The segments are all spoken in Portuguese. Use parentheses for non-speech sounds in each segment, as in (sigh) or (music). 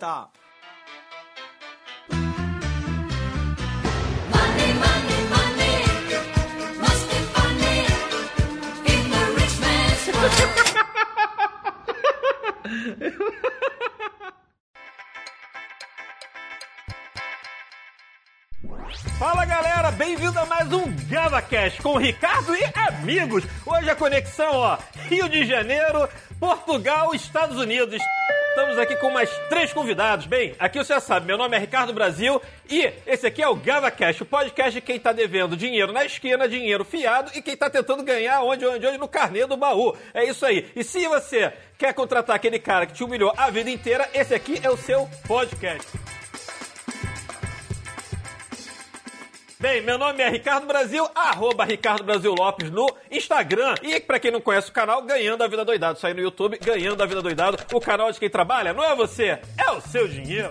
stop. (laughs) Fala galera, bem-vindo a mais um GavaCast com o Ricardo e amigos. Hoje a conexão, ó, Rio de Janeiro, Portugal, Estados Unidos. Estamos aqui com mais três convidados. Bem, aqui você já sabe, meu nome é Ricardo Brasil e esse aqui é o GavaCast, o podcast de quem tá devendo dinheiro na esquina, dinheiro fiado e quem tá tentando ganhar onde, onde, onde, no carnê do baú. É isso aí. E se você quer contratar aquele cara que te humilhou a vida inteira, esse aqui é o seu podcast. Bem, meu nome é Ricardo Brasil, arroba Ricardo Brasil Lopes no Instagram. E pra quem não conhece o canal, Ganhando a Vida Doidado. Sai no YouTube, Ganhando a Vida Doidado. O canal de quem trabalha não é você, é o seu dinheiro.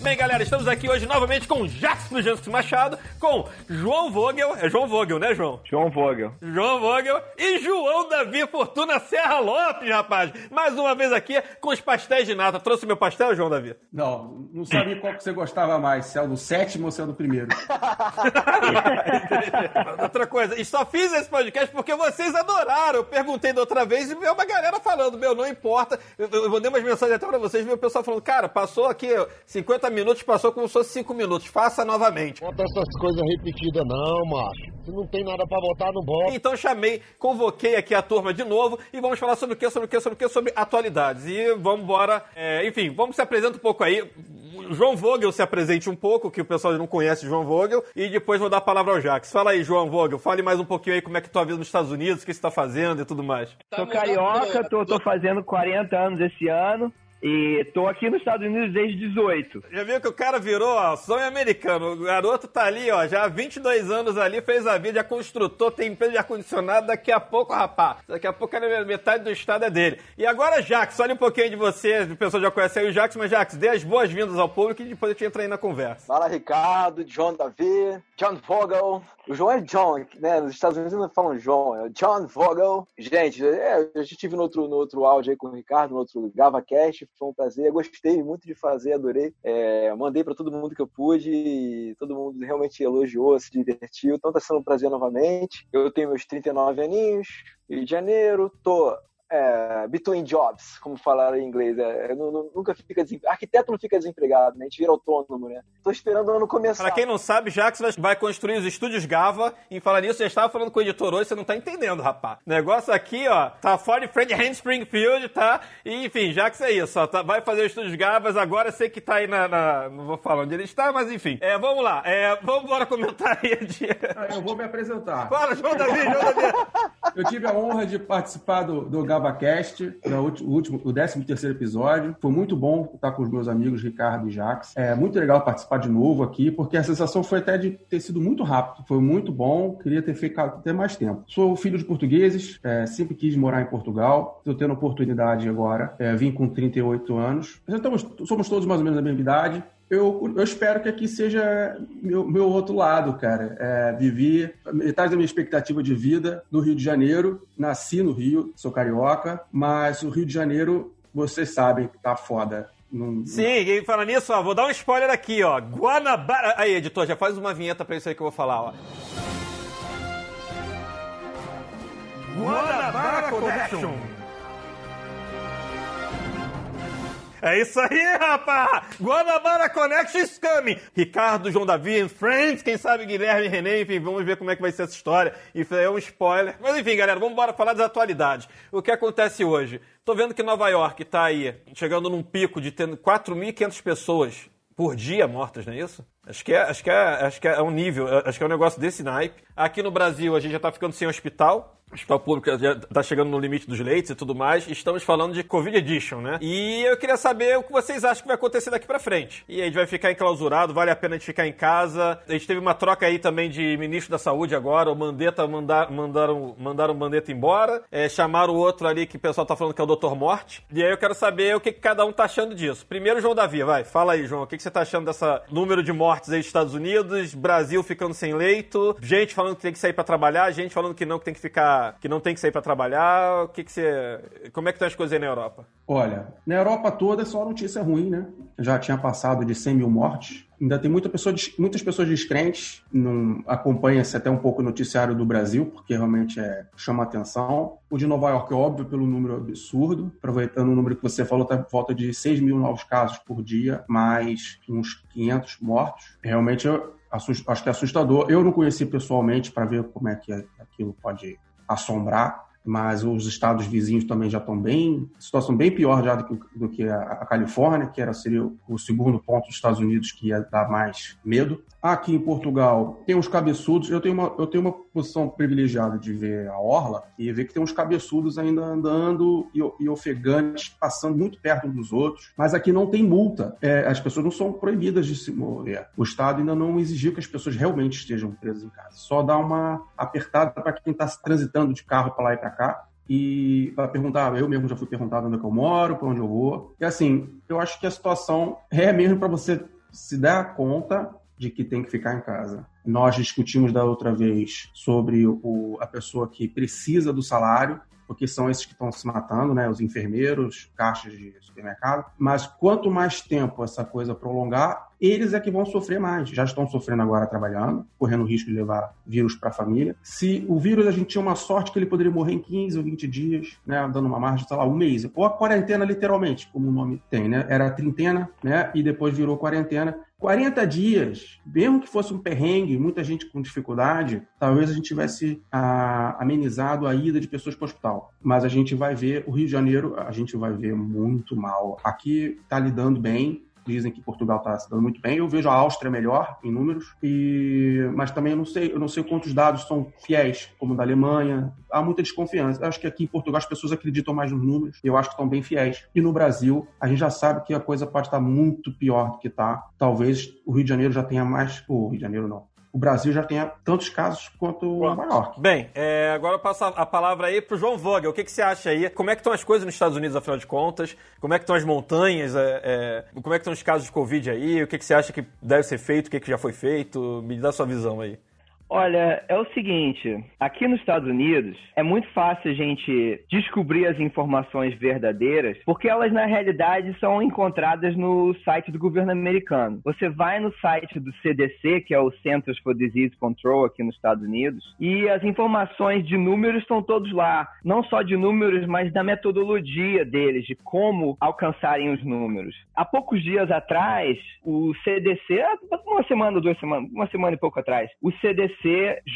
Bem, galera, estamos aqui hoje novamente com Jackson Jansen Machado, com João Vogel. É João Vogel, né, João? João Vogel. João Vogel e João Davi Fortuna Serra Lopes, rapaz. Mais uma vez aqui com os pastéis de nata. Trouxe meu pastel, João Davi? Não, não sabia qual que você gostava mais, se é o do sétimo ou se é o do primeiro. (laughs) Outra coisa, e só fiz esse podcast porque vocês adoraram. Eu perguntei da outra vez e veio uma galera falando, meu, não importa. Eu, eu mandei umas mensagens até pra vocês, veio o pessoal falando, cara, passou aqui 50 minutos, passou como se fosse 5 minutos. Faça novamente. Bota essas coisas repetidas não, macho. Se não tem nada pra botar, não bota. Então chamei, convoquei aqui a turma de novo e vamos falar sobre o que, sobre o que, sobre o que, sobre atualidades. E vamos embora. É, enfim, vamos se apresentar um pouco aí. O João Vogel se apresente um pouco, que o pessoal não conhece o João Vogel, e depois vou dar a palavra ao Jax. Fala aí, João Vogel, fale mais um pouquinho aí como é que tua vida nos Estados Unidos, o que você tá fazendo e tudo mais. Sou carioca, tô, tô fazendo 40 anos esse ano e tô aqui nos Estados Unidos desde 18. Já viu que o cara virou, ó, sonho americano. O garoto tá ali, ó, já há 22 anos ali, fez a vida, é construtor, tem empresa de ar-condicionado, daqui a pouco, rapaz, daqui a pouco a metade do estado é dele. E agora, Jax, olha um pouquinho de você, o pessoal já conhece aí o Jax, mas Jax, dê as boas-vindas ao público e depois a gente entra aí na conversa. Fala Ricardo, John Davi, John Vogel. O João é John, né? Nos Estados Unidos não falam João, é John Vogel. Gente, é, eu já estive no outro, no outro áudio aí com o Ricardo, no outro GavaCast, foi um prazer. Eu gostei muito de fazer, adorei. É, mandei para todo mundo que eu pude, e todo mundo realmente elogiou, se divertiu. Então tá sendo um prazer novamente. Eu tenho meus 39 aninhos, Rio de Janeiro, tô é, between jobs, como falaram em inglês. É, não, não, nunca fica desempregado. Arquiteto não fica desempregado, né? A gente vira autônomo, né? Tô esperando o ano começar. Pra quem não sabe, Jax vai- vai construir os estúdios Gava. E falar nisso, já estava falando com o editor hoje, você não tá entendendo, rapaz. O negócio aqui, ó, tá Ford Friend Hand Springfield, tá? E, enfim, Jax é isso, ó. tá- vai fazer os estúdios Gavas. Agora sei que tá aí na, na- Não vou falar onde ele está, mas enfim. É, vamos lá. É, vamos embora comentar aí. De... Ah, Eu vou me apresentar. Fala, João Davi, João Davi. (laughs) Eu tive a honra de participar do, do GavaCast, no último, o 13 terceiro episódio. Foi muito bom estar com os meus amigos Ricardo e Jax. É muito legal participar de novo aqui, porque a sensação foi até de ter sido muito rápido. Foi muito bom, queria ter ficado até mais tempo. Sou filho de portugueses, é, sempre quis morar em Portugal. Estou tendo oportunidade agora. É, vim com 38 anos. Nós estamos- somos todos mais ou menos da mesma idade. Eu, eu espero que aqui seja meu, meu outro lado, cara. É, vivi metade da minha expectativa de vida no Rio de Janeiro. Nasci no Rio, sou carioca, mas o Rio de Janeiro, vocês sabem que tá foda. Não- Sim, e falando nisso, ó, vou dar um spoiler aqui, ó. Guanabara. Aí, editor, já faz uma vinheta pra isso aí que eu vou falar, ó. Guanabara Connection. É isso aí, rapaz! Guanabara Connection coming! Ricardo, João Davi and Friends, quem sabe Guilherme René, enfim, vamos ver como é que vai ser essa história. Isso é um spoiler. Mas enfim, galera, vamos embora falar das atualidades. O que acontece hoje? Tô vendo que Nova York tá aí, chegando num pico de tendo 4.500 pessoas por dia mortas, não é isso? Acho que é, acho que é, acho que é um nível, acho que é um negócio desse naipe. Aqui no Brasil a gente já tá ficando sem hospital. O hospital público já tá chegando no limite dos leitos e tudo mais. Estamos falando de Covid Edition, né? E eu queria saber o que vocês acham que vai acontecer daqui pra frente. E a gente vai ficar enclausurado, vale a pena a gente ficar em casa. A gente teve uma troca aí também de ministro da saúde agora. O Mandetta mandar, mandaram, mandaram o Mandetta embora. É, chamaram o outro ali que o pessoal tá falando que é o Dr. Morte. E aí eu quero saber o que, que cada um tá achando disso. Primeiro, João Davi, vai. Fala aí, João. O que, que você tá achando dessa número de mortes aí dos Estados Unidos? Brasil ficando sem leito. Gente falando que tem que sair pra trabalhar. Gente falando que não, que tem que ficar que não tem que sair pra trabalhar? O que que você, como é que estão as coisas aí na Europa? Olha, na Europa toda é só notícia ruim, né? Já tinha passado de 100 mil mortes. Ainda tem muita pessoa, muitas pessoas descrentes, não acompanha-se até um pouco o noticiário do Brasil, porque realmente é, chama atenção. O de Nova York, óbvio, pelo número absurdo, aproveitando o número que você falou, tá volta de 6 mil novos casos por dia, mais uns 500 mortos. Realmente, eu assus- acho que é assustador. Eu não conheci pessoalmente para ver como é que aquilo pode assombrar, mas os estados vizinhos também já estão bem, situação bem pior já do que, do que a, a Califórnia, que era seria o segundo ponto dos Estados Unidos que ia dar mais medo. Aqui em Portugal tem uns cabeçudos. Eu tenho uma, eu tenho uma posição privilegiada de ver a orla e ver que tem uns cabeçudos ainda andando e, e ofegantes passando muito perto uns dos outros. Mas aqui não tem multa. É, as pessoas não são proibidas de se mover. O Estado ainda não exigiu que as pessoas realmente estejam presas em casa. Só dá uma apertada para quem está transitando de carro para lá e para cá e para perguntar, eu mesmo já fui perguntado onde é que eu moro, para onde eu vou. E assim, eu acho que a situação é mesmo para você se dar conta de que tem que ficar em casa. Nós discutimos da outra vez sobre o, a pessoa que precisa do salário, porque são esses que estão se matando, né? Os enfermeiros, caixas de supermercado. Mas quanto mais tempo essa coisa prolongar, eles é que vão sofrer mais. Já estão sofrendo agora trabalhando, correndo o risco de levar vírus para a família. Se o vírus a gente tinha uma sorte que ele poderia morrer em 15 ou 20 dias, né? Dando uma margem, sei lá, um mês. Ou a quarentena, literalmente, como o nome tem, né? Era a trintena, né? E depois virou quarentena. 40 dias, mesmo que fosse um perrengue, muita gente com dificuldade, talvez a gente tivesse ah, amenizado a ida de pessoas para o hospital. Mas a gente vai ver, o Rio de Janeiro, a gente vai ver muito mal. Aqui está lidando bem, dizem que Portugal está se dando muito bem. Eu vejo a Áustria melhor em números, e... mas também eu não sei, eu não sei quantos dados são fiéis, como da Alemanha. Há muita desconfiança. Eu acho que aqui em Portugal as pessoas acreditam mais nos números. Eu acho que estão bem fiéis. E no Brasil, a gente já sabe que a coisa pode estar muito pior do que está. Talvez o Rio de Janeiro já tenha mais. O Rio de Janeiro não. O Brasil já tenha tantos casos quanto Nova York. Bem, é, agora eu passo a, palavra aí pro João Vogel. O que, que você acha aí? Como é que estão as coisas nos Estados Unidos, afinal de contas? Como é que estão as montanhas? É, é, como é que estão os casos de Covid aí? O que, que você acha que deve ser feito? O que, que já foi feito? Me dá a sua visão aí. Olha, é o seguinte, aqui nos Estados Unidos é muito fácil a gente descobrir as informações verdadeiras, porque elas na realidade são encontradas no site do governo americano. Você vai no site do CDC, que é o Centers for Disease Control aqui nos Estados Unidos, e as informações de números estão todos lá, não só de números, mas da metodologia deles, de como alcançarem os números. Há poucos dias atrás, o CDC, uma semana, duas semanas, uma semana e pouco atrás, o CDC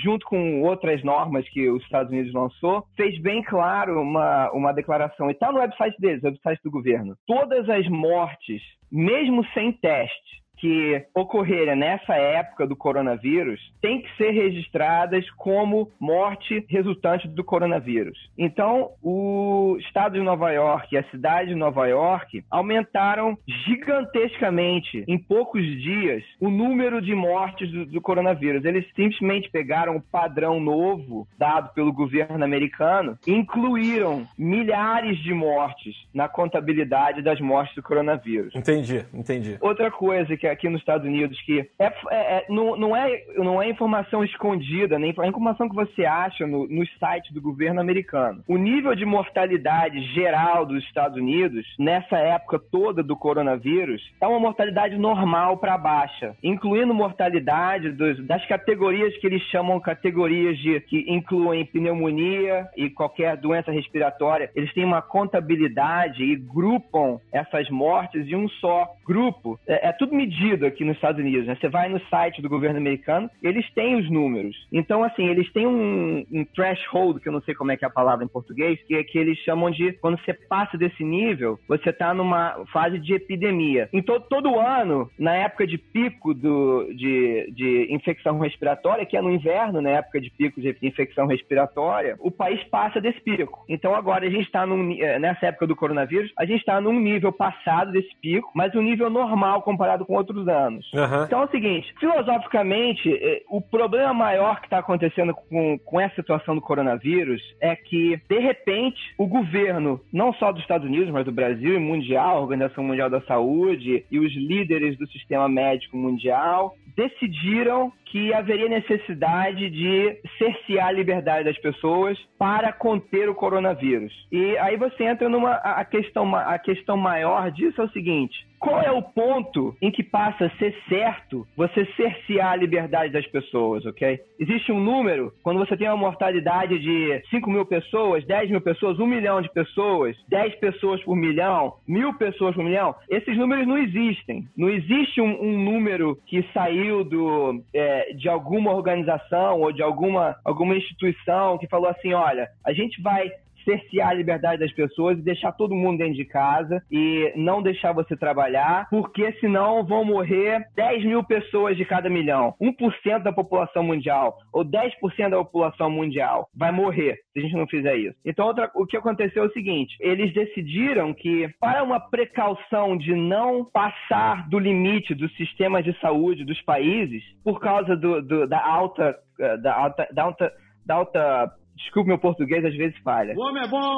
junto com outras normas que os Estados Unidos lançou, fez bem claro uma, uma declaração. E está no website deles, website do governo. Todas as mortes, mesmo sem teste, que ocorrerem nessa época do coronavírus têm que ser registradas como morte resultante do coronavírus. Então, o estado de Nova York e a cidade de Nova York aumentaram gigantescamente em poucos dias o número de mortes do, do coronavírus. Eles simplesmente pegaram o padrão novo dado pelo governo americano e incluíram milhares de mortes na contabilidade das mortes do coronavírus. Entendi, entendi. Outra coisa que aqui nos Estados Unidos que é, é- é- não, não é não é informação escondida, nem é informação que você acha no, nos sites do governo americano. O nível de mortalidade geral dos Estados Unidos nessa época toda do coronavírus é uma mortalidade normal para baixa, incluindo mortalidade dos- das categorias que eles chamam categorias de que incluem pneumonia e qualquer doença respiratória. Eles têm uma contabilidade e grupam essas mortes em um só grupo. É, é tudo medido aqui nos Estados Unidos. Né? Você vai no site do governo americano, eles têm os números. Então, assim, eles têm um, um threshold, que eu não sei como é que é a palavra em português, que é que eles chamam de quando você passa desse nível, você está numa fase de epidemia. Então, todo ano, na época de pico do, de, de infecção respiratória, que é no inverno, na época de pico de infecção respiratória, o país passa desse pico. Então, agora a gente está nessa época do coronavírus, a gente está num nível passado desse pico, mas um nível normal comparado com outros anos. Aham. Então é o seguinte, filosoficamente, eh, o problema maior que está acontecendo com, com essa situação do coronavírus é que, de repente, o governo, não só dos Estados Unidos, mas do Brasil e mundial, a Organização Mundial da Saúde e os líderes do sistema médico mundial, decidiram que haveria necessidade de cercear a liberdade das pessoas para conter o coronavírus. E aí você entra numa a questão a questão maior disso é o seguinte: qual é o ponto em que passa a ser certo você cercear a liberdade das pessoas, ok? Existe um número, quando você tem uma mortalidade de 5 mil pessoas, 10 mil pessoas, 1 milhão de pessoas, 10 pessoas por milhão, mil pessoas por milhão, esses números não existem. Não existe um, um número que saiu do, é, de alguma organização ou de alguma, alguma instituição que falou assim, olha, a gente vai cercear a liberdade das pessoas e deixar todo mundo dentro de casa e não deixar você trabalhar, porque senão vão morrer 10 mil pessoas de cada milhão. 1% da população mundial ou 10% da população mundial vai morrer se a gente não fizer isso. Então, outra- o que aconteceu é o seguinte: eles decidiram que, para uma precaução de não passar do limite dos sistemas de saúde dos países, por causa do- do- da alta. eh, Da alta, da alta, da alta Desculpe meu português, às vezes falha. O homem é bom,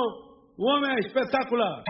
o homem é espetacular.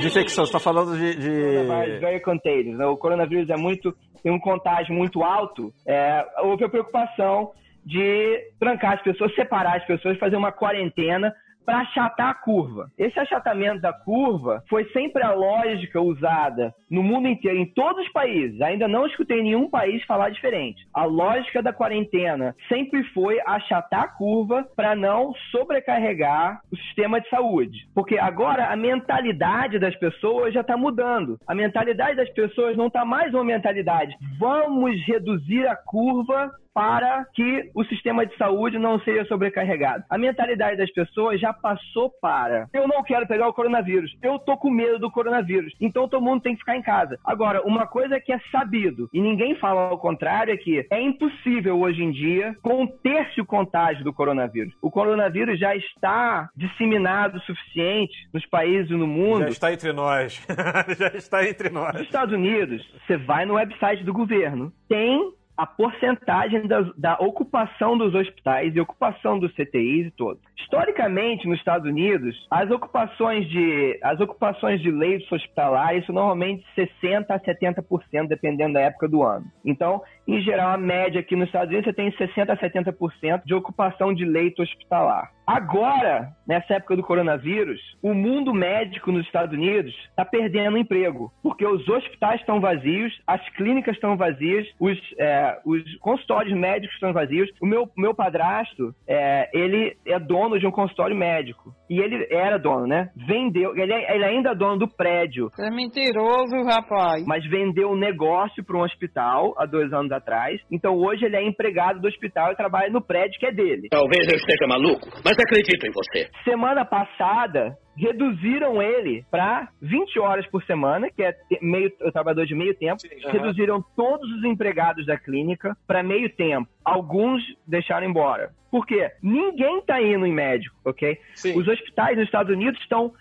Dissecção, você tá falando de. De... very contagious. né? O coronavírus é muito, tem um contágio muito alto. É, houve a preocupação de trancar as pessoas, separar as pessoas, fazer uma quarentena para achatar a curva. Esse achatamento da curva foi sempre a lógica usada no mundo inteiro, em todos os países. Ainda não escutei nenhum país falar diferente. A lógica da quarentena sempre foi achatar a curva para não sobrecarregar o sistema de saúde. Porque agora a mentalidade das pessoas já está mudando. A mentalidade das pessoas não está mais uma mentalidade. Vamos reduzir a curva para que o sistema de saúde não seja sobrecarregado. A mentalidade das pessoas já passou para eu não quero pegar o coronavírus, eu tô com medo do coronavírus, então todo mundo tem que ficar em casa. Agora, uma coisa que é sabido e ninguém fala ao contrário é que é impossível hoje em dia conter-se o contágio do coronavírus. O coronavírus já está disseminado o suficiente nos países e no mundo. Já está entre nós. (laughs) Já está entre Nos nós. Estados Unidos, você vai no website do governo, tem a porcentagem da, da ocupação dos hospitais e ocupação dos CTIs e todo. Historicamente, nos Estados Unidos, as ocupações de as ocupações de leitos hospitalares são normalmente 60 a 70%, dependendo da época do ano. Então, em geral, a média aqui nos Estados Unidos você tem 60 a 70% de ocupação de leito hospitalar. Agora, nessa época do coronavírus, o mundo médico nos Estados Unidos está perdendo emprego, porque os hospitais estão vazios, as clínicas estão vazias, os, é, os consultórios médicos estão vazios. O meu, meu padrasto, é, ele é dono de um consultório médico. E ele era dono, né? Vendeu, ele, ele ainda é dono do prédio, é mentiroso, rapaz. mas vendeu um negócio para um hospital há dois anos atrás. Então hoje ele é empregado do hospital e trabalha no prédio que é dele. Talvez eu esteja maluco, mas acredito em você. Semana passada, reduziram ele para 20 horas por semana, que é meio, o trabalhador de meio tempo. Reduziram todos os empregados da clínica para meio tempo. Alguns deixaram embora. Por quê? Ninguém tá indo em médico, ok? Sim. Os hospitais nos Estados Unidos estão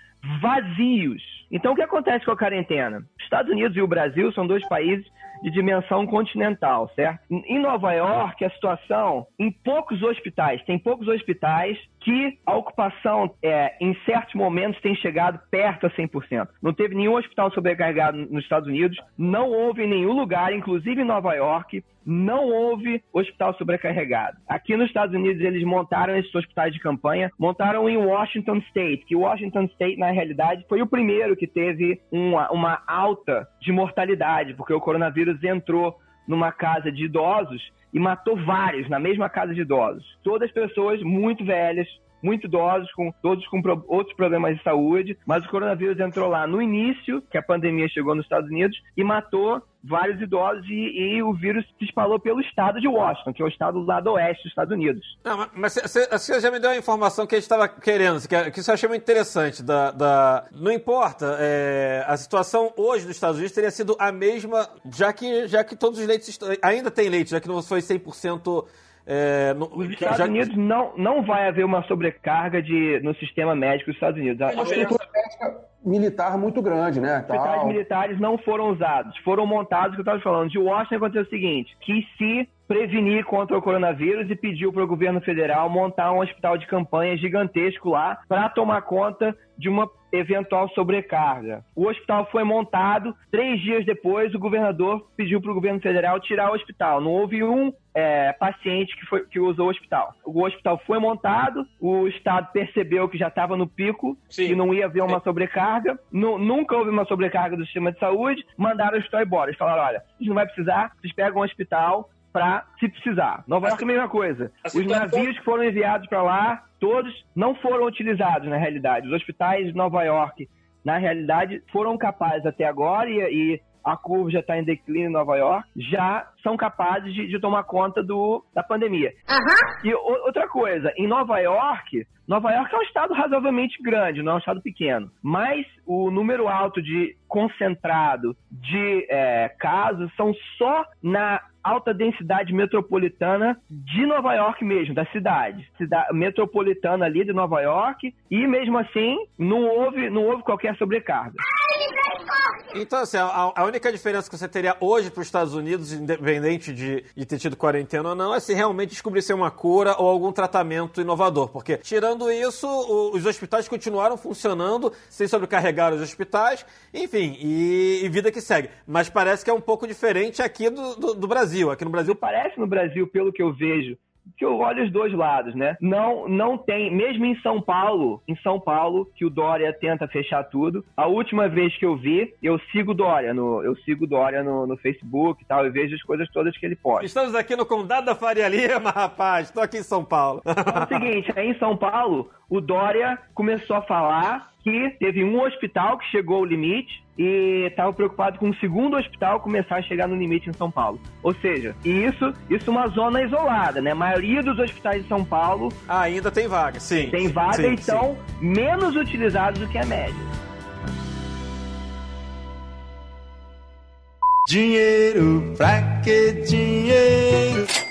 vazios. Então, o que acontece com a quarentena? Os Estados Unidos e o Brasil são dois países de dimensão continental, certo? Em Nova York, a situação, em poucos hospitais, tem poucos hospitais que a ocupação, é, em certos momentos, tem chegado perto a 100%. Não teve nenhum hospital sobrecarregado nos Estados Unidos, não houve em nenhum lugar, inclusive em Nova York, não houve hospital sobrecarregado. Aqui nos Estados Unidos eles montaram esses hospitais de campanha, montaram em Washington State, que Washington State na realidade foi o primeiro que teve uma, uma alta de mortalidade, porque o coronavírus entrou numa casa de idosos e matou vários na mesma casa de idosos. Todas pessoas muito velhas, muito idosos, com todos com pro- outros problemas de saúde, mas o coronavírus entrou lá no início, que a pandemia chegou nos Estados Unidos, e matou vários idosos e, e o vírus se espalhou pelo estado de Washington, que é o estado do lado oeste dos Estados Unidos. Não, mas- você- já me deu a informação que a gente estava querendo, que, que isso eu achei muito interessante. Da, da- não importa, é, a situação hoje nos Estados Unidos teria sido a mesma, já que, já que todos os leitos ainda tem leite, já que não foi 100%. É, no, Os Estados já- Unidos não, não vai haver uma sobrecarga de, no sistema médico dos Estados Unidos. A- Uma estrutura médica militar muito grande, né? hospitais militares não foram usados, foram montados, que eu estava falando. De Washington aconteceu o seguinte, que se prevenir contra o coronavírus e pediu para o governo federal montar um hospital de campanha gigantesco lá para tomar conta de uma eventual sobrecarga. O hospital foi montado, três dias depois o governador pediu para o governo federal tirar o hospital. Não houve um é, paciente que, foi, que usou o hospital. O hospital foi montado, o Estado percebeu que já estava no pico Sim. e não ia haver uma sobrecarga. Nu- nunca houve uma sobrecarga do sistema de saúde, mandaram o hospital embora. Eles falaram, olha, a gente não vai precisar, vocês pegam um hospital para se precisar. Nova York é a mesma coisa. Os navios que foram enviados para lá, todos não foram utilizados na realidade. Os hospitais de Nova York, na realidade, foram capazes até agora e, e a curva já está em declínio em Nova York, já são capazes de, de tomar conta do, da pandemia. E o- outra coisa, em Nova York, Nova York é um estado razoavelmente grande, não é um estado pequeno. Mas o número alto de concentrado de é, casos são só na alta densidade metropolitana de Nova York mesmo, da cidade. Metropolitana ali de Nova York. E mesmo assim, não houve, não houve qualquer sobrecarga. Então, assim, a, a única diferença que você teria hoje para os Estados Unidos, independente de, de ter tido quarentena ou não, é se realmente descobrisse uma cura ou algum tratamento inovador. Porque, tirando isso, o- os hospitais continuaram funcionando sem sobrecarregar os hospitais, enfim, e, e vida que segue. Mas parece que é um pouco diferente aqui do, do- do Brasil. Aqui no Brasil, Parece no Brasil, pelo que eu vejo, que eu olho os dois lados, né? Não, não tem, mesmo em São Paulo, em São Paulo, que o Dória tenta fechar tudo. A última vez que eu vi, eu sigo o Dória no, eu sigo Dória no, no Facebook e tal, eu vejo as coisas todas que ele posta. estamos aqui no Condado da Faria Lima, (laughs) rapaz. Estou aqui em São Paulo. É o seguinte, aí em São Paulo, o Dória começou a falar que teve um hospital que chegou ao limite e estava preocupado com o segundo hospital começar a chegar no limite em São Paulo. Ou seja, isso, isso é uma zona isolada, né? A maioria dos hospitais de São Paulo ainda tem vaga, sim. tem vaga Sim, e estão menos utilizados do que a média. Dinheiro, pra que dinheiro?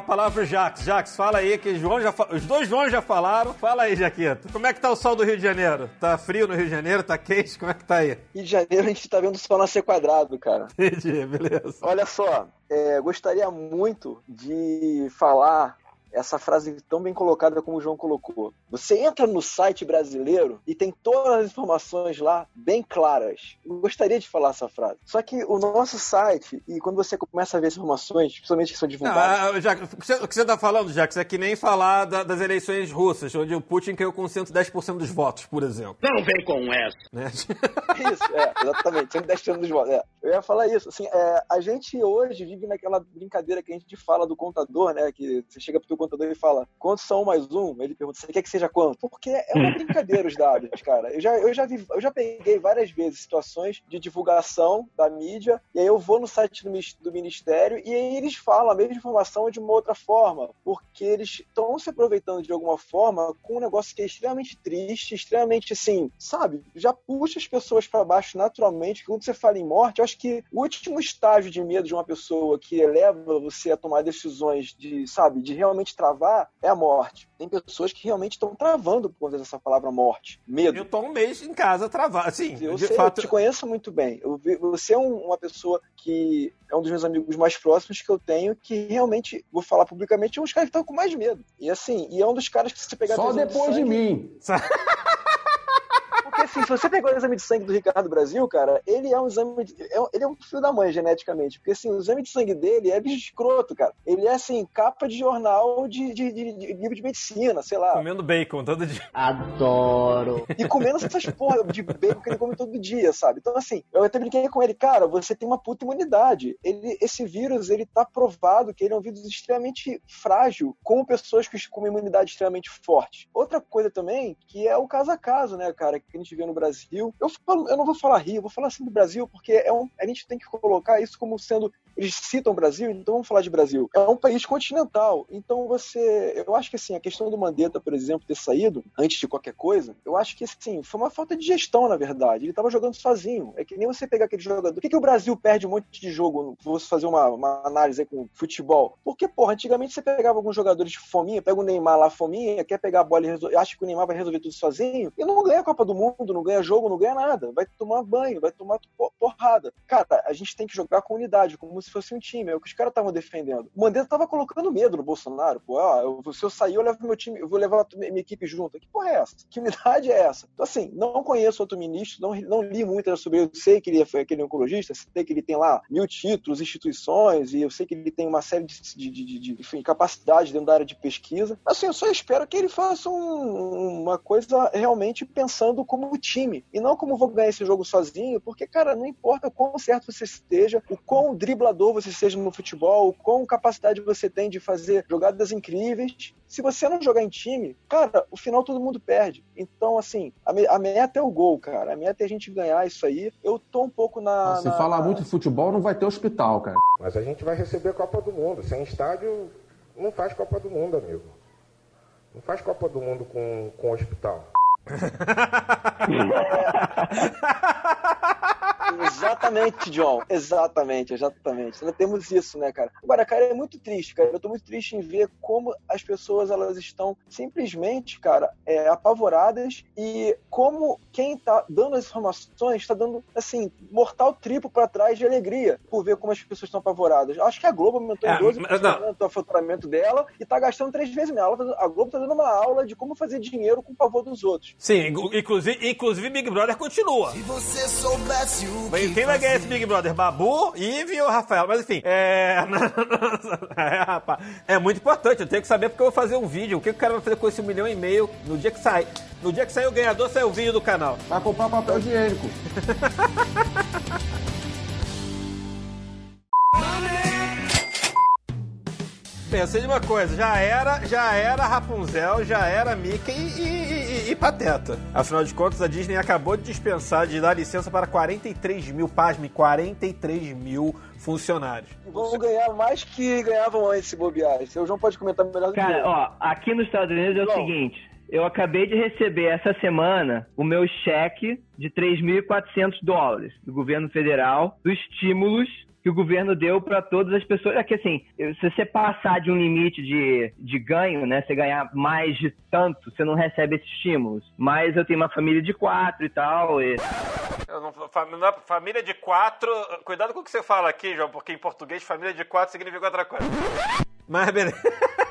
A palavra Jax. Jax, fala aí que João já fa- os dois João já falaram. Fala aí, Jaqueta. Como é que tá o sol do Rio de Janeiro? Tá frio no Rio de Janeiro? Tá quente? Como é que tá aí? Rio de Janeiro a gente tá vendo o sol nascer quadrado, cara. Entendi, beleza. Olha só, é, gostaria muito de falar essa frase tão bem colocada como o João colocou. Você entra no site brasileiro e tem todas as informações lá bem claras. Eu gostaria de falar essa frase. Só que o nosso site, e quando você começa a ver as informações, principalmente que são divulgadas, Ah, Jax, o que você- o que você tá falando, Jax, é que nem falar da- das eleições russas, onde o Putin caiu com 110% dos votos, por exemplo. Não vem com essa. Né? (laughs) Isso, é, exatamente. 110 anos de volta. É. Eu ia falar isso. Assim, é, a gente hoje vive naquela brincadeira que a gente fala do contador, né? Que você chega pro teu contador e fala, quantos são um mais um? Ele pergunta, você quer que seja quanto? Porque é uma (laughs) brincadeira os dados, cara. Eu já, eu já vi, eu já peguei várias vezes situações de divulgação da mídia, e aí eu vou no site do, do Ministério e aí eles falam a mesma informação de uma outra forma, porque eles estão se aproveitando de alguma forma com um negócio que é extremamente triste, extremamente assim, sabe? Já puxa as pessoas para baixo naturalmente. Quando você fala em morte, eu acho que o último estágio de medo de uma pessoa que eleva você a tomar decisões de, sabe, de realmente travar é a morte. Tem pessoas que realmente estão travando por conta dessa palavra morte, medo. Eu tô um mês em casa travado. Assim, Eu, de sei, fato. eu te conheço muito bem. Eu você é um- uma pessoa que é um dos meus amigos mais próximos que eu tenho, que realmente, vou falar publicamente, é um dos caras que estão com mais medo. E assim, e é um dos caras que se você pegar Só depois de sangue- mim. (laughs) Assim, se você pegar o exame de sangue do Ricardo Brasil, cara, ele é um exame. De, é um- ele é um filho da mãe geneticamente. Porque assim, o exame de sangue dele é bicho escroto, cara. Ele é assim, capa de jornal de, de, de- de livro de medicina, sei lá. Comendo bacon todo dia. Adoro. E comendo essas porra de bacon que ele come todo dia, sabe? Então, assim, eu até brinquei com ele, cara, você tem uma puta imunidade. Ele, esse vírus, ele tá provado que ele é um vírus extremamente frágil, com pessoas que com uma imunidade extremamente forte. Outra coisa também, que é o caso a caso, né, cara, que a gente no Brasil. Eu, falo, eu não vou falar Rio, eu vou falar assim do Brasil, porque é um, a gente tem que colocar isso como sendo. Eles citam o Brasil, então vamos falar de Brasil. É um país continental, então você. Eu acho que assim, a questão do Mandetta, por exemplo, ter saído antes de qualquer coisa, eu acho que assim, foi uma falta de gestão, na verdade. Ele tava jogando sozinho. É que nem você pegar aquele jogador. Por que, que o Brasil perde um monte de jogo? Vou fazer uma, uma análise com futebol. Porque, porra, antigamente você pegava alguns jogadores de fominha, pega o Neymar lá, fominha, quer pegar a bola e resolver. Acha que o Neymar vai resolver tudo sozinho e não ganha a Copa do Mundo, não ganha jogo, não ganha nada. Vai tomar banho, vai tomar po- porrada. Cara, a gente tem que jogar com unidade, como como se fosse um time. É o que os caras estavam defendendo. O Mandetta tava colocando medo no Bolsonaro. Pô, ó, eu- se eu sair, eu levo meu time, eu vou levar minha equipe junto. Que porra é essa? Que unidade é essa? Então, assim, não conheço outro ministro, não, não li muito sobre ele. Eu sei que ele foi aquele oncologista, sei que ele tem lá mil títulos, instituições, e eu sei que ele tem uma série de, de, de, de- enfim, capacidades dentro da área de pesquisa. Assim, eu só espero que ele faça um- uma coisa realmente pensando como time, e não como vou ganhar esse jogo sozinho, porque, cara, não importa o quão certo você esteja, o quão driblador você seja no futebol, quão capacidade você tem de fazer jogadas incríveis, se você não jogar em time, cara, o final todo mundo perde. Então, assim, a, me- a meta é o gol, cara. A meta é a gente ganhar isso aí. Eu tô um pouco na. Se na- falar muito de futebol, não vai ter hospital, cara. Mas a gente vai receber a Copa do Mundo. Sem estádio, não faz Copa do Mundo, amigo. Não faz Copa do Mundo com, com hospital. (laughs) Exatamente, John. Exatamente, exatamente. Nós temos isso, né, cara? Agora, cara, é muito triste, cara. Eu tô muito triste em ver como as pessoas elas estão simplesmente, cara, é, apavoradas e como quem tá dando as informações está dando, assim, mortal triplo pra trás de alegria por ver como as pessoas estão apavoradas. Acho que a Globo aumentou É, em 12% mas não. o faturamento dela e tá gastando três vezes mais. Ela tá- A Globo tá dando uma aula de como fazer dinheiro com o pavor dos outros. Sim, inclu- inclusive, inclusive Big Brother continua. Se você soubesse o Quem vai ganhar esse. Big Brother? Babu, Ive ou Rafael? Mas enfim, é... (laughs) é, rapaz, é muito importante, eu tenho que saber porque eu vou fazer um vídeo. O que o cara vai fazer com esse um milhão e meio no dia que sai? No dia que sair o ganhador, sai o vídeo do canal. Vai comprar papel higiênico. (laughs) Bem, eu sei de uma coisa, já era, já era Rapunzel, já era Mickey e, e- e- e Pateta. Afinal de contas, a Disney acabou de dispensar, de dar licença para 43 mil, pasme, 43 mil funcionários. Vão ganhar mais que ganhavam antes, se bobear. O João pode comentar melhor do que Cara, eu. ó, aqui nos Estados Unidos é o seguinte. Eu acabei de receber essa semana o meu cheque de 3.400 dólares do governo federal, dos estímulos que o governo deu para todas as pessoas. É que assim, se você passar de um limite de, de ganho, né, você ganhar mais de tanto, você não recebe esses estímulos. Mas eu tenho uma família de quatro e tal, e Eu não- não- família de quatro. Cuidado com o que você fala aqui, João, porque em português família de quatro significa outra coisa. Mas beleza. (laughs)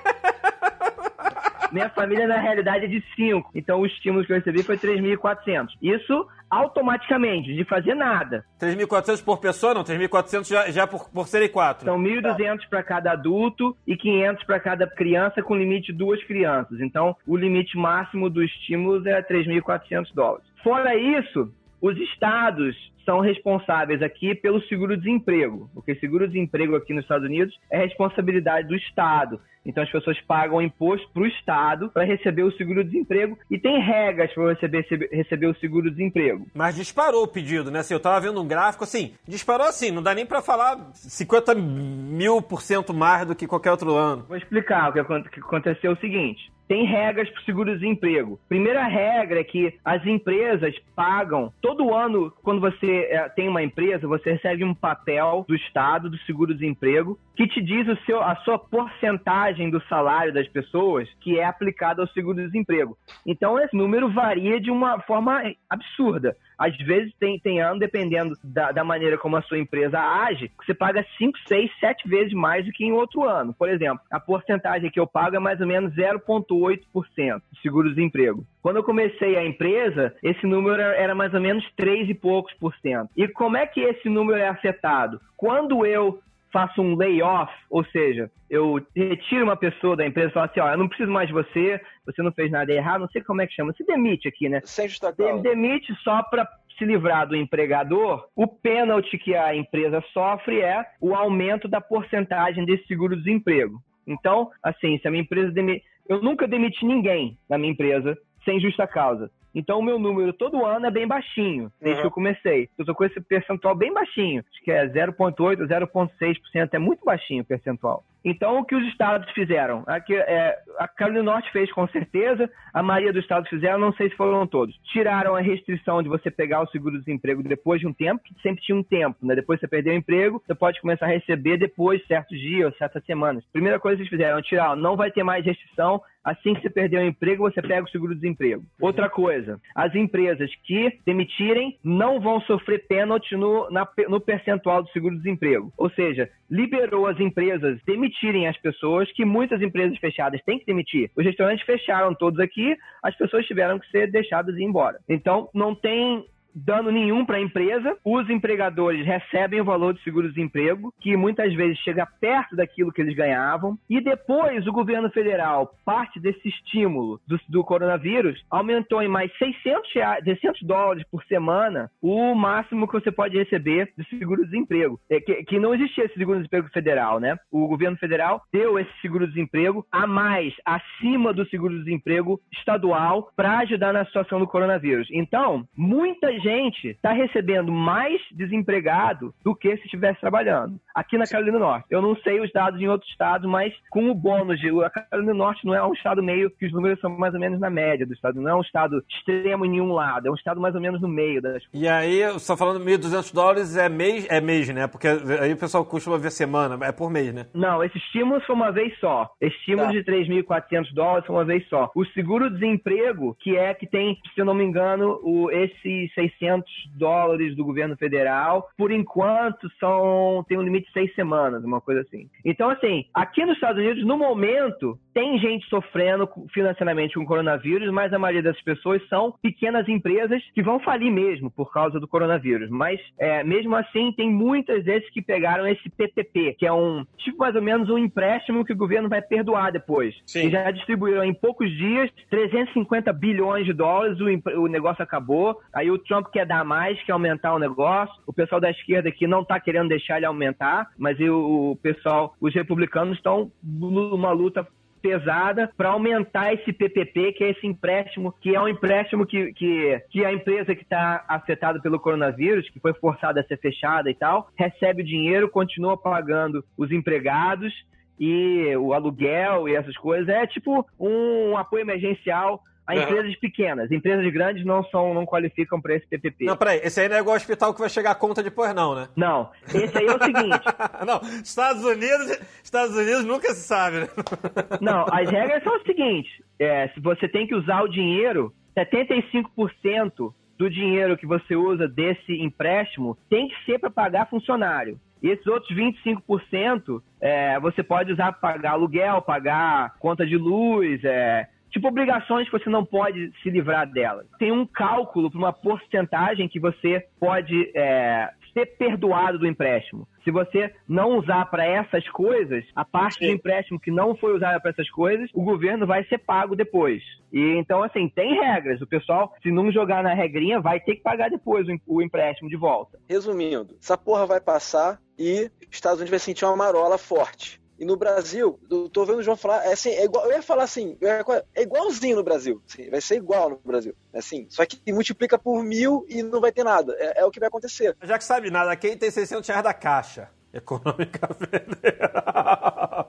Minha família, na realidade, é de 5. Então, o estímulo que eu recebi foi 3.400. Isso automaticamente, de fazer nada. 3.400 por pessoa, não? 3.400 já, já por, por serem quatro. São 1.200 para cada adulto e 500 para cada criança, com limite de duas crianças. Então, o limite máximo do estímulo é 3.400 dólares. Fora isso, os estados são responsáveis aqui pelo seguro-desemprego, porque seguro-desemprego aqui nos Estados Unidos é responsabilidade do estado. Então as pessoas pagam imposto para o estado para receber o seguro-desemprego e tem regras para receber, receber o seguro-desemprego. Mas disparou o pedido, né? Assim, eu tava vendo um gráfico assim, disparou assim, não dá nem pra falar 50 mil por cento mais do que qualquer outro ano. Vou explicar o que acon- que aconteceu é o seguinte. Tem regras para o seguro-desemprego. Primeira regra é que as empresas pagam todo ano, quando você eh, tem uma empresa, você recebe um papel do Estado, do seguro-desemprego, que te diz o seu, a sua porcentagem do salário das pessoas que é aplicada ao seguro-desemprego. Então esse número varia de uma forma absurda. Às vezes tem, tem ano, dependendo da, da maneira como a sua empresa age, você paga 5, 6, 7 vezes mais do que em outro ano. Por exemplo, a porcentagem que eu pago é mais ou menos 0,8% de seguro-desemprego. Quando eu comecei a empresa, esse número era mais ou menos 3 e poucos por cento. E como é que esse número é afetado? Quando eu faço um layoff, ou seja, eu retiro uma pessoa da empresa e falo assim, ó, eu não preciso mais de você, você não fez nada errado, não sei como é que chama, se demite aqui, né? Sem justa causa. Demite só para se livrar do empregador, o pênalti que a empresa sofre é o aumento da porcentagem desse seguro-desemprego. Então, assim, se a minha empresa demi... eu nunca demiti ninguém na minha empresa sem justa causa. Então, o meu número todo ano é bem baixinho, desde Uhum. que eu comecei. Eu tô com esse percentual bem baixinho, acho que é 0,8%, 0,6%, é muito baixinho o percentual. Então, o que os estados fizeram? Aqui, é, a Carolina do Norte fez com certeza, a maioria dos estados fizeram, não sei se foram todos. Tiraram a restrição de você pegar o seguro-desemprego depois de um tempo, que sempre tinha um tempo, né? Depois você perdeu o emprego, você pode começar a receber depois de certos dias, certas semanas. Primeira coisa que eles fizeram, tirar, não vai ter mais restrição, Assim que você perder o emprego, você pega o seguro-desemprego. Outra coisa, as empresas que demitirem não vão sofrer pênalti no, no percentual do seguro-desemprego. Ou seja, liberou as empresas demitirem as pessoas, que muitas empresas fechadas têm que demitir. Os restaurantes fecharam todos aqui, as pessoas tiveram que ser deixadas ir embora. Então, não tem dano nenhum para a empresa. Os empregadores recebem o valor do seguro-desemprego, que muitas vezes chega perto daquilo que eles ganhavam. E depois o governo federal, parte desse estímulo do, do coronavírus, aumentou em mais 600, reais, 600 dólares por semana o máximo que você pode receber de seguro-desemprego. É que, que não existia esse seguro-desemprego federal, né? O governo federal deu esse seguro-desemprego a mais, acima do seguro-desemprego estadual, para ajudar na situação do coronavírus. Então, muita gente está recebendo mais desempregado do que se estivesse trabalhando. Aqui na Carolina do Norte. Eu não sei os dados em outros estados, mas com o bônus de. A Carolina do Norte não é um estado meio que os números são mais ou menos na média do estado. Não é um estado extremo em nenhum lado. É um estado mais ou menos no meio das E aí, tá falando 1.200 dólares é mês, é mês, né? Porque aí o pessoal costuma ver semana, é por mês, né? Não, esse estímulo foi uma vez só. Esse estímulo Tá. de 3.400 dólares foi uma vez só. O seguro-desemprego, que é que tem, se eu não me engano, o, esses 600 dólares do governo federal, por enquanto são tem um limite de seis semanas, uma coisa assim. Então, assim, aqui nos Estados Unidos, no momento, tem gente sofrendo financeiramente com o coronavírus, mas a maioria das pessoas são pequenas empresas que vão falir mesmo por causa do coronavírus. Mas, é, mesmo assim, tem muitas desses que pegaram esse PPP, que é um tipo mais ou menos um empréstimo que o governo vai perdoar depois. Sim. E já distribuíram em poucos dias 350 bilhões de dólares, o, o negócio acabou. Aí o Trump quer dar mais, quer aumentar o negócio. O pessoal da esquerda aqui não está querendo deixar ele aumentar, mas o pessoal, os republicanos estão numa luta pesada para aumentar esse PPP, que é esse empréstimo, que é um empréstimo que, que, que a empresa que está afetada pelo coronavírus, que foi forçada a ser fechada e tal, recebe o dinheiro, continua pagando os empregados e o aluguel e essas coisas. É tipo um apoio emergencial a Aham. empresas pequenas. Empresas grandes não são, não qualificam para esse PPP. Não, peraí, esse aí não é igual ao hospital que vai chegar a conta depois, não, né? Não, esse aí é o seguinte. (laughs) não, Estados Unidos, Estados Unidos nunca se sabe, né? (laughs) Não, as regras são o seguinte: é, se você tem que usar o dinheiro, 75% do dinheiro que você usa desse empréstimo tem que ser para pagar funcionário. E esses outros 25% é, você pode usar para pagar aluguel, pagar conta de luz, é, tipo obrigações que você não pode se livrar delas. Tem um cálculo para uma porcentagem que você pode é, ser perdoado do empréstimo. Se você não usar para essas coisas, a parte do empréstimo que não foi usada para essas coisas, o governo vai ser pago depois. E então, assim, tem regras. O pessoal, se não jogar na regrinha, vai ter que pagar depois o o empréstimo de volta. Resumindo, essa porra vai passar e os Estados Unidos vai sentir uma marola forte. E no Brasil, eu tô vendo o João falar, é assim, é igual, eu ia falar assim, é igual- é igualzinho no Brasil. assim, vai ser igual no Brasil. Assim, só que multiplica por mil e não vai ter nada. É, é o que vai acontecer. Já que sabe nada, quem tem 600 reais da caixa? Econômica (laughs) Federal.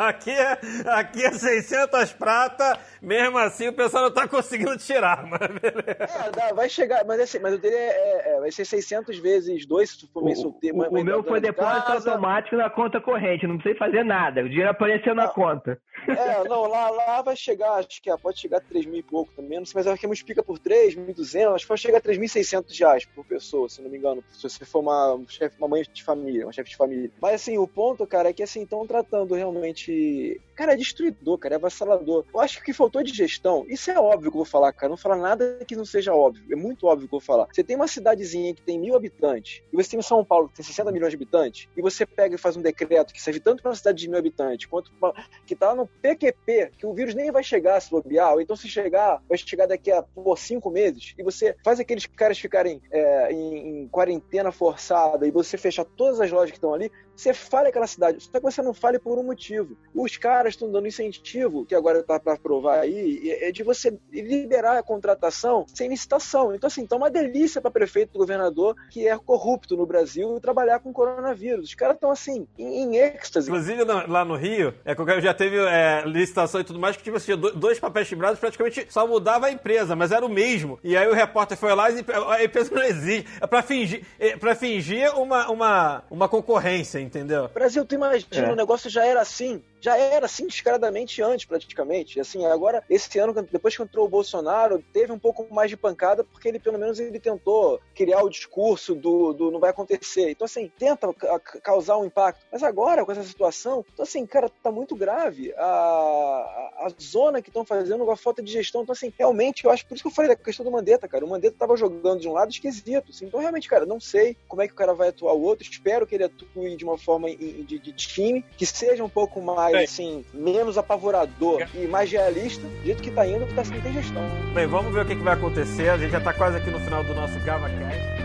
aqui, é, aqui é 600 prata, mesmo assim o pessoal não tá conseguindo tirar, mas beleza. É, dá- vai chegar, mas assim, mas o dele é, é- é- vai ser 600 vezes 2 se tu for meio solteiro. O, o meu foi depósito casa. automático na conta corrente, não precisei fazer nada. O dinheiro apareceu na conta. É, não, lá, lá vai chegar, acho que é, pode chegar a 3 mil e pouco também, não sei, mas acho que multiplica por 3, 1.200, acho que pode chegar a 3.600 reais por pessoa, se não me engano, se você for uma, um chefe, uma mãe de família, uma chefe de família. Mas assim, o ponto, cara, é que assim, estão tratando realmente. Cara, é destruidor, cara, é avassalador. Eu acho que faltou de gestão, isso é óbvio que eu vou falar, cara, não falar nada que não seja óbvio, é muito óbvio que eu vou falar. Você tem uma cidadezinha que tem mil habitantes, e você tem São Paulo que tem 60 milhões de habitantes, e você pega e faz um decreto que serve tanto para uma cidade de mil habitantes, quanto pra, que tá no PQP, que o vírus nem vai chegar se bobear, ou então se chegar, vai chegar daqui a por cinco meses, e você faz aqueles caras ficarem é, em, em quarentena forçada, e você fechar todas as lojas que estão ali, você falha aquela cidade. Só que você não fale por um motivo. Os caras estão dando incentivo, que agora tá para aprovar aí, é de você liberar a contratação sem licitação. Então, assim, tá uma delícia para prefeito governador que é corrupto no Brasil trabalhar com coronavírus. Os caras estão, assim, em, em êxtase. Inclusive lá no Rio, é, já teve é, licitação e tudo mais, que tipo, assim, do- dois papéis timbrados praticamente só mudava a empresa, mas era o mesmo. E aí o repórter foi lá e a empresa não existe. É pra fingir, é pra fingir uma, uma, uma concorrência, entendeu? Brasil, tu imagina, É. o negócio já era assim. Já era assim descaradamente antes, praticamente. Assim, agora, esse ano, depois que entrou o Bolsonaro, teve um pouco mais de pancada, porque ele, pelo menos, ele tentou criar o discurso do, do não vai acontecer. Então, assim, tenta ca- causar um impacto. Mas agora, com essa situação, então, assim, cara, tá muito grave a, a, zona que estão fazendo, a falta de gestão. Então, assim, realmente, eu acho, por isso que eu falei da questão do Mandetta, cara. O Mandetta tava jogando de um lado esquisito. assim. Então, realmente, cara, não sei como é que o cara vai atuar o outro. Espero que ele atue de uma forma de, de time, que seja um pouco mais, Bem. assim, menos apavorador e mais realista. Do jeito que tá indo, tá sem ter gestão. Bem, vamos ver o que, que vai acontecer. A gente já tá quase aqui no final do nosso GavaCast.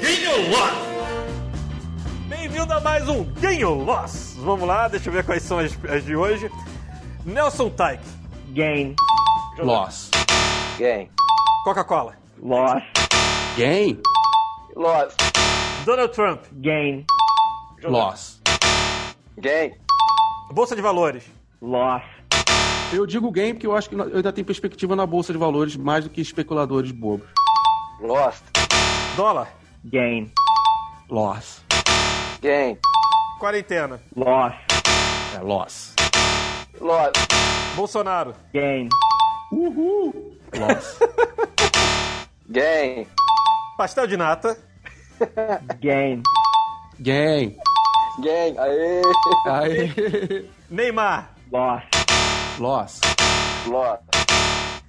Ganho Loss! Bem-vindo a mais um Ganho Loss! Vamos lá, deixa eu ver quais são as, as de hoje. Nelson Tyke. Gain. Loss. Game. Coca-Cola. Loss. Gain. Loss. Donald Trump. Gain. Loss. Game. Bolsa de Valores. Loss. Eu digo gain porque eu acho que eu ainda tenho perspectiva na bolsa de valores mais do que especuladores bobos. Lost. Dólar. Gain. Loss. Game. Quarentena. Loss. É loss. Lost. Bolsonaro. Gain. Uhul. Loss. (laughs) Game. Pastel de nata. Gain. Gain. Game. Aê. Aí. Neymar. Loss. Loss. Lost.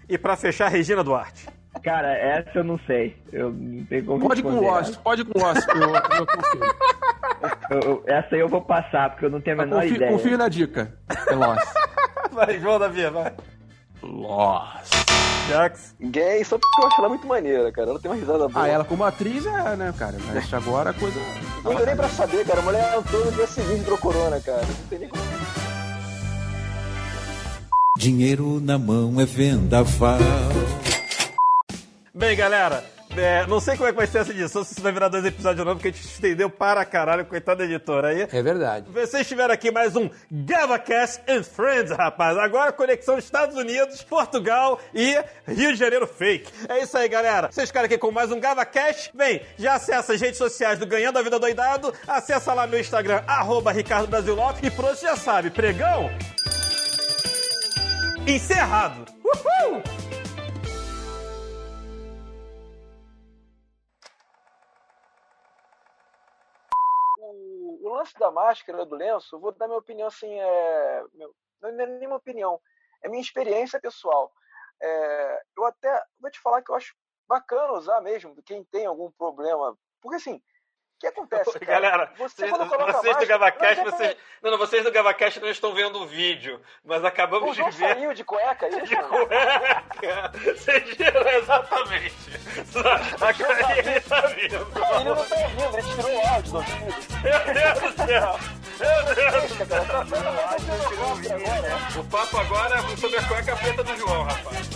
E pra fechar, Regina Duarte. Cara, essa eu não sei. Eu não tenho como Pode com. Loss. Pode com Loss. Eu, eu confio. Eu- eu- essa aí eu vou passar, porque eu não tenho a menor confio, ideia. confio na dica. É Loss. (laughs) Vai, João Davi, vai. Loss. Jax. Gay, só porque eu acho ela muito maneira, cara. Ela tem uma risada boa. Ah, ela como atriz é, né, cara? Mas agora a coisa. Não deu nem pra saber, cara. A mulher entrou no dia seguinte pro corona, cara. Não tem nem como. Dinheiro na mão é vendaval. Bem, galera, é, não sei como é que vai ser essa edição, se isso vai virar dois episódios novos, porque a gente estendeu para caralho, coitado da editora aí. É verdade. Vocês tiveram aqui mais um GavaCast and Friends, rapaz. Agora conexão Estados Unidos, Portugal e Rio de Janeiro fake. É isso aí, galera. Vocês ficaram aqui com mais um GavaCast. Bem, já acessa as redes sociais do Ganhando a Vida Doidado, acessa lá meu Instagram, arroba Ricardo Brasil Lopes, e hoje já sabe, pregão encerrado. Uhul! Da máscara, do lenço, vou dar minha opinião assim, é, meu- não é nenhuma opinião, é minha experiência pessoal. É, eu até vou te falar que eu acho bacana usar mesmo, quem tem algum problema. Porque assim, o que acontece, (laughs) cara? Galera, você vocês, coloca vocês do máscara- GavaCast, Não, não, vocês, não, não, vocês do GavaCast não estão vendo o vídeo, mas acabamos O de João ver. saiu de cueca, é (laughs) isso? De cueca! Vocês viram (laughs) exatamente. Agora ele tá vindo. Não, ele não tá ouvindo, ele tirou o áudio do ouvido. Meu Deus do céu! Meu Deus do céu! O papo agora é sobre a cueca preta do João, rapaz.